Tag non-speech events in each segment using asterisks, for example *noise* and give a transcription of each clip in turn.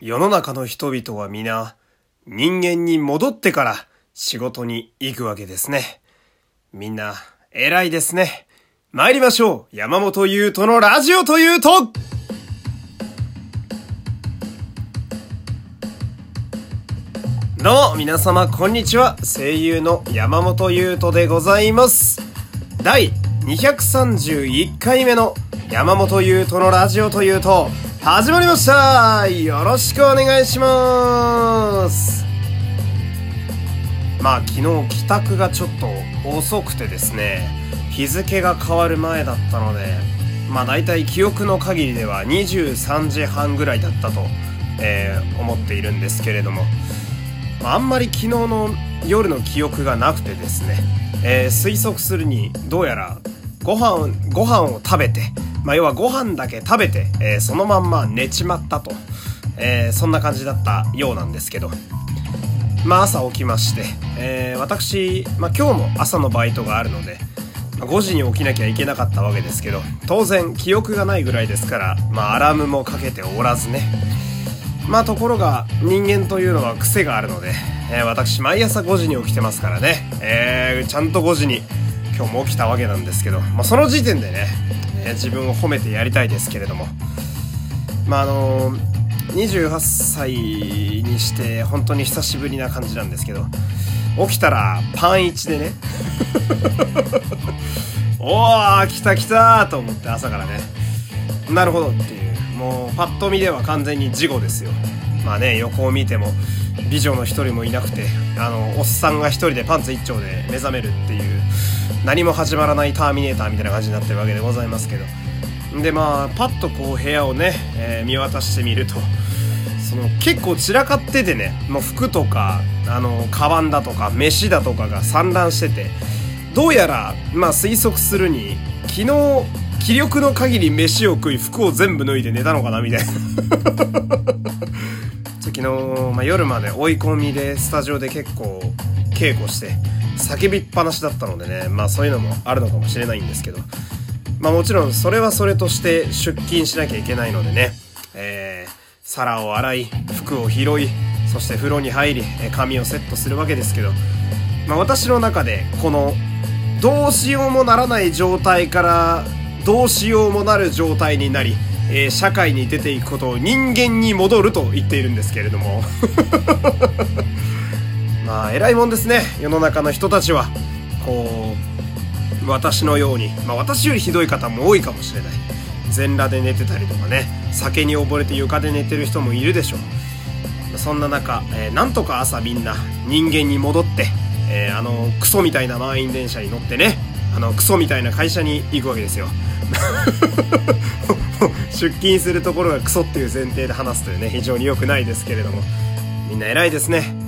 世の中の人々は皆人間に戻ってから仕事に行くわけですね。みんな偉いですね。参りましょう。山本優斗のラジオというと。どうも皆様こんにちは。声優の山本優斗でございます。第231回目の山本優斗のラジオというと始まりました。よろしくお願いします。まあ昨日帰宅がちょっと遅くてですね日付が変わる前だったのでまあ大体記憶の限りでは23時半ぐらいだったと、えー、思っているんですけれどもあんまり昨日の夜の記憶がなくてですね、えー、推測するにどうやらご飯ご飯を食べて、まあ、要はご飯だけ食べて、えー、そのまんま寝ちまったと、えー、そんな感じだったようなんですけど、まあ、朝起きまして、え私、まあ、今日も朝のバイトがあるので、まあ、5時に起きなきゃいけなかったわけですけど当然記憶がないぐらいですから、まあ、アラームもかけておらずね。まあところが人間というのは癖があるので、えー、私毎朝5時に起きてますからね、えー、ちゃんと5時に今日も起きたわけなんですけど、まあ、その時点でね、え、自分を褒めてやりたいですけれども。まああの、28歳にして本当に久しぶりな感じなんですけど起きたらパン1でね。*laughs* おー来た来たと思って朝からね。なるほどっていう。もうパッと見では完全に事後ですよ。まあね横を見ても美女の一人もいなくてあのおっさんが一人でパンツ一丁で目覚めるっていう。何も始まらないターミネーターみたいな感じになってるわけでございますけど。でまあパッとこう部屋をね、えー、見渡してみるとその結構散らかっててねもう服とかあのカバンだとか飯だとかが散乱しててどうやらまあ推測するに昨日気力の限り飯を食い服を全部脱いで寝たのかなみたいな。*laughs* 昨日、まあ、夜まで追い込みでスタジオで結構稽古して叫びっぱなしだったのでねまあそういうのもあるのかもしれないんですけどまあもちろんそれはそれとして出勤しなきゃいけないのでねえー、皿を洗い服を拾いそして風呂に入り髪をセットするわけですけどまあ私の中でこのどうしようもならない状態からどうしようもなる状態になり、えー、社会に出ていくことを人間に戻ると言っているんですけれども。まあ偉いもんですね世の中の人たちは。こう私のように、まあ、私よりひどい方も多いかもしれない。全裸で寝てたりとかね。酒に溺れて床で寝てる人もいるでしょう。そんな中、えー、なんとか朝みんな人間に戻って、えー、あのクソみたいな満員電車に乗ってね。あのクソみたいな会社に行くわけですよ。*laughs* 出勤するところがクソっていう前提で話すというね非常に良くないですけれども。みんな偉いですね。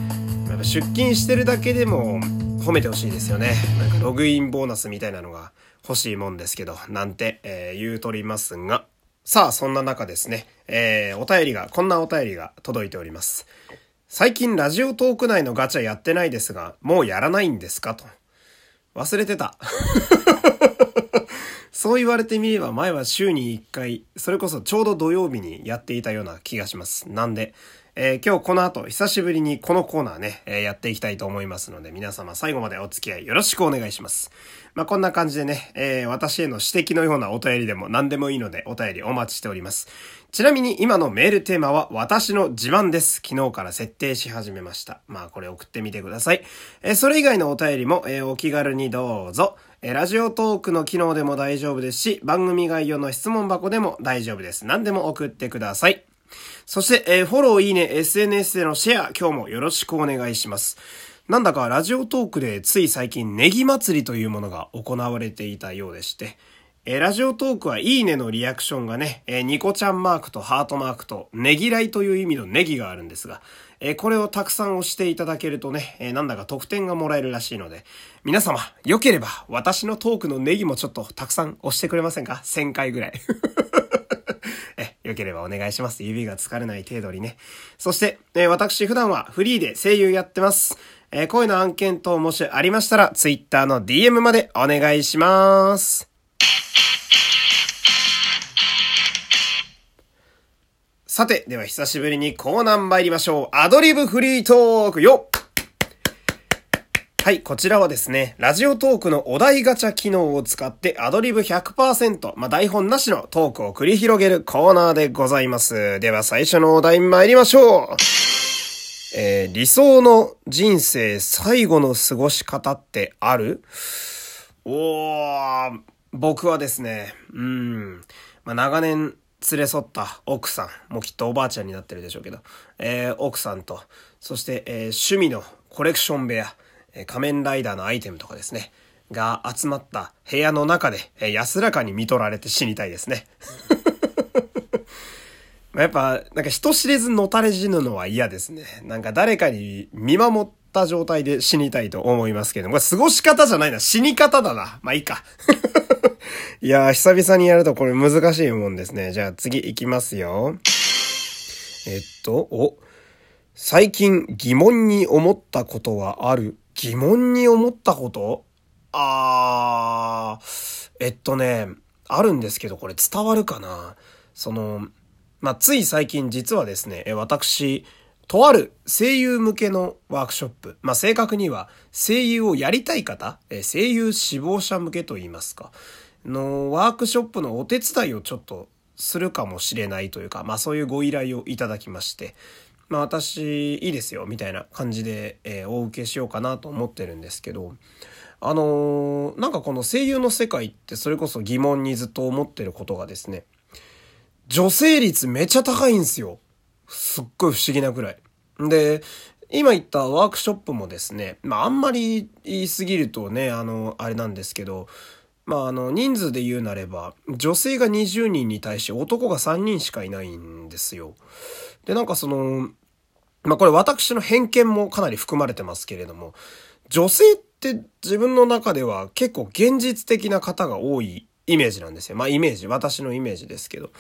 出勤してるだけでも褒めてほしいですよね。なんかログインボーナスみたいなのが欲しいもんですけどなんて、えー、言うとりますが。さあそんな中ですね、えー、お便りがこんなお便りが届いております。最近ラジオトーク内のガチャやってないですがもうやらないんですかと。忘れてた。*laughs* そう言われてみれば前は週に1回、それこそちょうど土曜日にやっていたような気がします。なんで、えー、今日この後久しぶりにこのコーナーね、えー、やっていきたいと思いますので皆様最後までお付き合いよろしくお願いします。まあ、こんな感じでね、えー、私への指摘のようなお便りでも何でもいいのでお便りお待ちしております。ちなみに今のメールテーマは私の自慢です。昨日から設定し始めました。まあこれ送ってみてください。えそれ以外のお便りも、えお気軽にどうぞ。えラジオトークの機能でも大丈夫ですし、番組概要の質問箱でも大丈夫です。何でも送ってください。そして、えー、フォロー、いいね、SNS でのシェア、今日もよろしくお願いします。なんだかラジオトークでつい最近ネギ祭りというものが行われていたようでして、えー、ラジオトークはいいねのリアクションがね、えー、ニコちゃんマークとハートマークとネギライという意味のネギがあるんですが、えー、これをたくさん押していただけるとね、えなんだか得点がもらえるらしいので、皆様、良ければ私のトークのネギもちょっとたくさん押してくれませんか ?1000 回ぐらい。え、良ければお願いします。指が疲れない程度にね。そして、え私普段はフリーで声優やってます。えー、声の案件等もしありましたら、Twitter の DM までお願いします。さて、では久しぶりにコーナー参りましょう。アドリブフリートークよはい、こちらはですね、ラジオトークのお題ガチャ機能を使ってアドリブ100%、まあ、台本なしのトークを繰り広げるコーナーでございます。では最初のお題参りましょう。えー、理想の人生最後の過ごし方ってある？おー、僕はですね、うん、まあ、長年連れ添った奥さん、もうきっとおばあちゃんになってるでしょうけど、えー、奥さんと、そして、えー、趣味のコレクション部屋、仮面ライダーのアイテムとかですね、が集まった部屋の中で、え安らかに見取られて死にたいですね。*laughs* やっぱ、なんか人知れずのたれ死ぬのは嫌ですね。なんか誰かに見守った状態で死にたいと思いますけども、これ過ごし方じゃないな。死に方だな。まあいいか。*laughs* いやー、久々にやるとこれ難しいもんですね。じゃあ次行きますよ。えっと、お、最近疑問に思ったことはある疑問に思ったこと？あー、えっとね、あるんですけど、これ伝わるかな？その、まあ、つい最近実はですね、私、とある声優向けのワークショップ。まあ、正確には声優をやりたい方、声優志望者向けと言いますか、のワークショップのお手伝いをちょっとするかもしれないというか、まあそういうご依頼をいただきまして、まあ私いいですよみたいな感じで、えー、お受けしようかなと思ってるんですけどあのー、なんかこの声優の世界ってそれこそ疑問にずっと思ってることがですね女性率めちゃ高いんですよ。すっごい不思議なくらい。で、今言ったワークショップもですね、まああんまり言い過ぎるとね、あの、あれなんですけど、まああの、人数で言うなれば、女性が20人に対して男が3人しかいないんですよ。で、なんかその、まあこれ私の偏見もかなり含まれてますけれども、女性って自分の中では結構現実的な方が多いイメージなんですよ。まあイメージ、私のイメージですけど。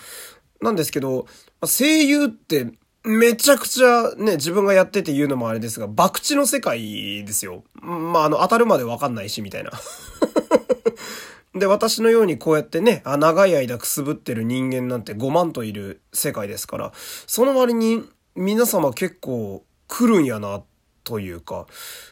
なんですけど、声優ってめちゃくちゃね、自分がやってて言うのもあれですが、博打の世界ですよ。まああの、当たるまでわかんないし、みたいな。*laughs* で、私のようにこうやってね、あ長い間くすぶってる人間なんて5万といる世界ですから、その割に皆様結構来るんやな、というか、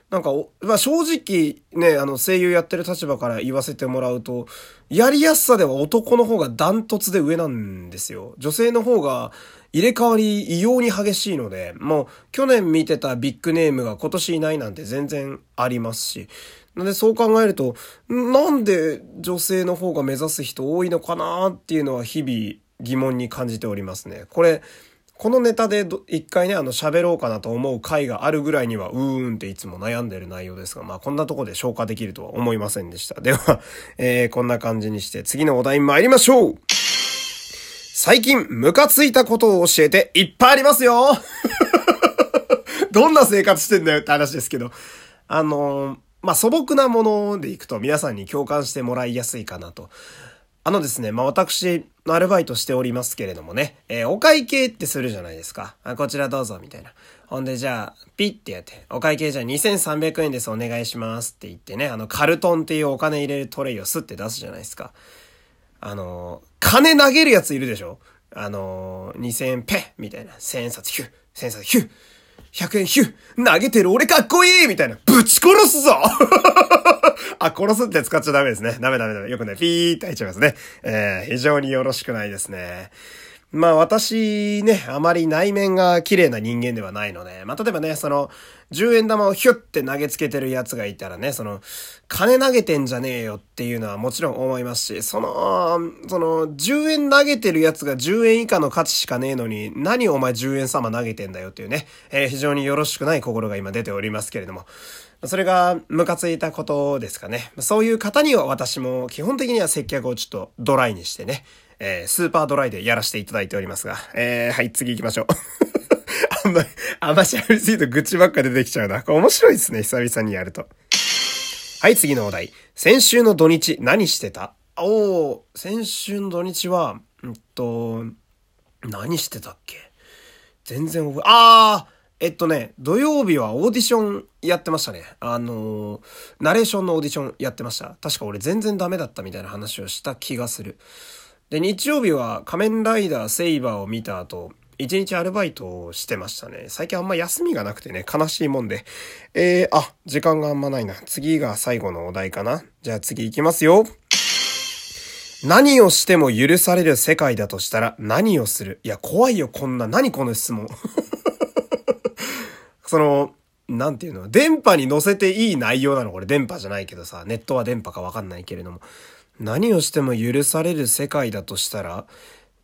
なんか、まあ、正直ね、あの声優やってる立場から言わせてもらうと、やりやすさでは男の方がダントツで上なんですよ。女性の方が入れ替わり異様に激しいので、もう去年見てたビッグネームが今年いないなんて全然ありますし、なんでそう考えると、なんで女性の方が目指す人多いのかなっていうのは日々疑問に感じておりますね。これ、このネタで一回ね、あの喋ろうかなと思う回があるぐらいには、うーんっていつも悩んでる内容ですが、まあこんなとこで消化できるとは思いませんでした。では、*laughs* えー、こんな感じにして次のお題参りましょう最近ムカついたことを教えていっぱいありますよ *laughs* どんな生活してんだよって話ですけど。あのーまあ素朴なものでいくと皆さんに共感してもらいやすいかなと。あのですね、まあ私の、アルバイトしておりますけれどもね、えー、お会計ってするじゃないですか。あ、こちらどうぞ、みたいな。ほんで、じゃあ、ピッてやって、お会計じゃあ2300円です、お願いしますって言ってね、あの、カルトンっていうお金入れるトレイをスッて出すじゃないですか。あのー、金投げるやついるでしょ？あのー、2000円ペみたいな。1000円札ヒュッ、1000円札ヒュッ。100円ヒュッ投げてる俺かっこいいみたいな。ぶち殺すぞあ、殺すって使っちゃダメですね。ダメダメダメ。よくね、ピーって入っちゃいますね。えー、非常によろしくないですね。まあ私ね、あまり内面が綺麗な人間ではないので、まあ例えばね、その、10円玉をヒュッて投げつけてるやつがいたらね、その、金投げてんじゃねえよっていうのはもちろん思いますし、その、その、10円投げてるやつが10円以下の価値しかねえのに、何お前10円様投げてんだよっていうね、えー、非常によろしくない心が今出ておりますけれども、それがムカついたことですかね。そういう方には私も基本的には接客をちょっとドライにしてね、えー、スーパードライでやらせていただいておりますが、えー、はい、次行きましょう。*laughs* あんまり、あんましゃべりすぎると愚痴ばっか出てきちゃうな。これ面白いですね、久々にやると。はい、次のお題。先週の土日何してた？おー、先週の土日は、うんと、何してたっけ？全然覚え、あーえっとね、土曜日はオーディションやってましたね。あのー、ナレーションのオーディションやってました。確か俺全然ダメだったみたいな話をした気がする。で、日曜日は仮面ライダーセイバーを見た後、一日アルバイトをしてましたね。最近あんま休みがなくてね、悲しいもんで。えー、あ、時間があんまないな。次が最後のお題かな。じゃあ次行きますよ。何をしても許される世界だとしたら何をする？いや、怖いよ、こんな。何この質問。*laughs* その、なんていうの？電波に乗せていい内容なの？これ電波じゃないけどさ、ネットは電波かわかんないけれども。何をしても許される世界だとしたら、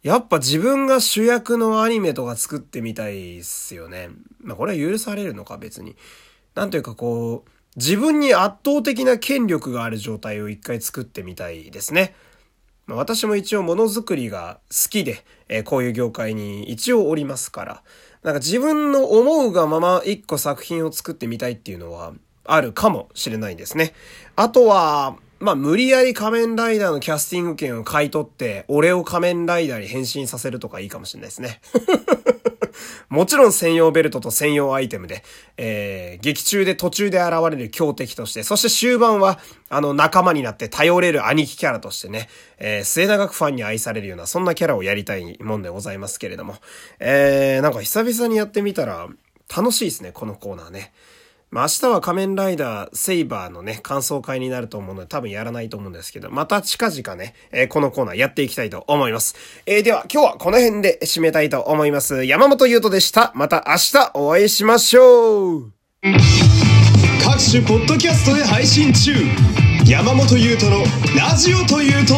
やっぱ自分が主役のアニメとか作ってみたいっすよね。まあこれは許されるのか別に。なんというかこう、自分に圧倒的な権力がある状態を一回作ってみたいですね。まあ、私も一応ものづくりが好きで、えー、こういう業界に一応おりますから、なんか自分の思うがまま一個作品を作ってみたいっていうのはあるかもしれないですね。あとは、まあ、無理やり仮面ライダーのキャスティング権を買い取って、俺を仮面ライダーに変身させるとかいいかもしれないですね。*laughs* もちろん専用ベルトと専用アイテムで、えー、劇中で途中で現れる強敵として、そして終盤は、あの、仲間になって頼れる兄貴キャラとしてね、えー、末永くファンに愛されるような、そんなキャラをやりたいもんでございますけれども、えー、なんか久々にやってみたら、楽しいですね、このコーナーね。まあ、明日は仮面ライダーセイバーのね、感想会になると思うので多分やらないと思うんですけど、また近々ね、えー、このコーナーやっていきたいと思います。えー、では今日はこの辺で締めたいと思います。山本優斗でした。また明日お会いしましょう各種ポッドキャストで配信中山本優斗のラジオというと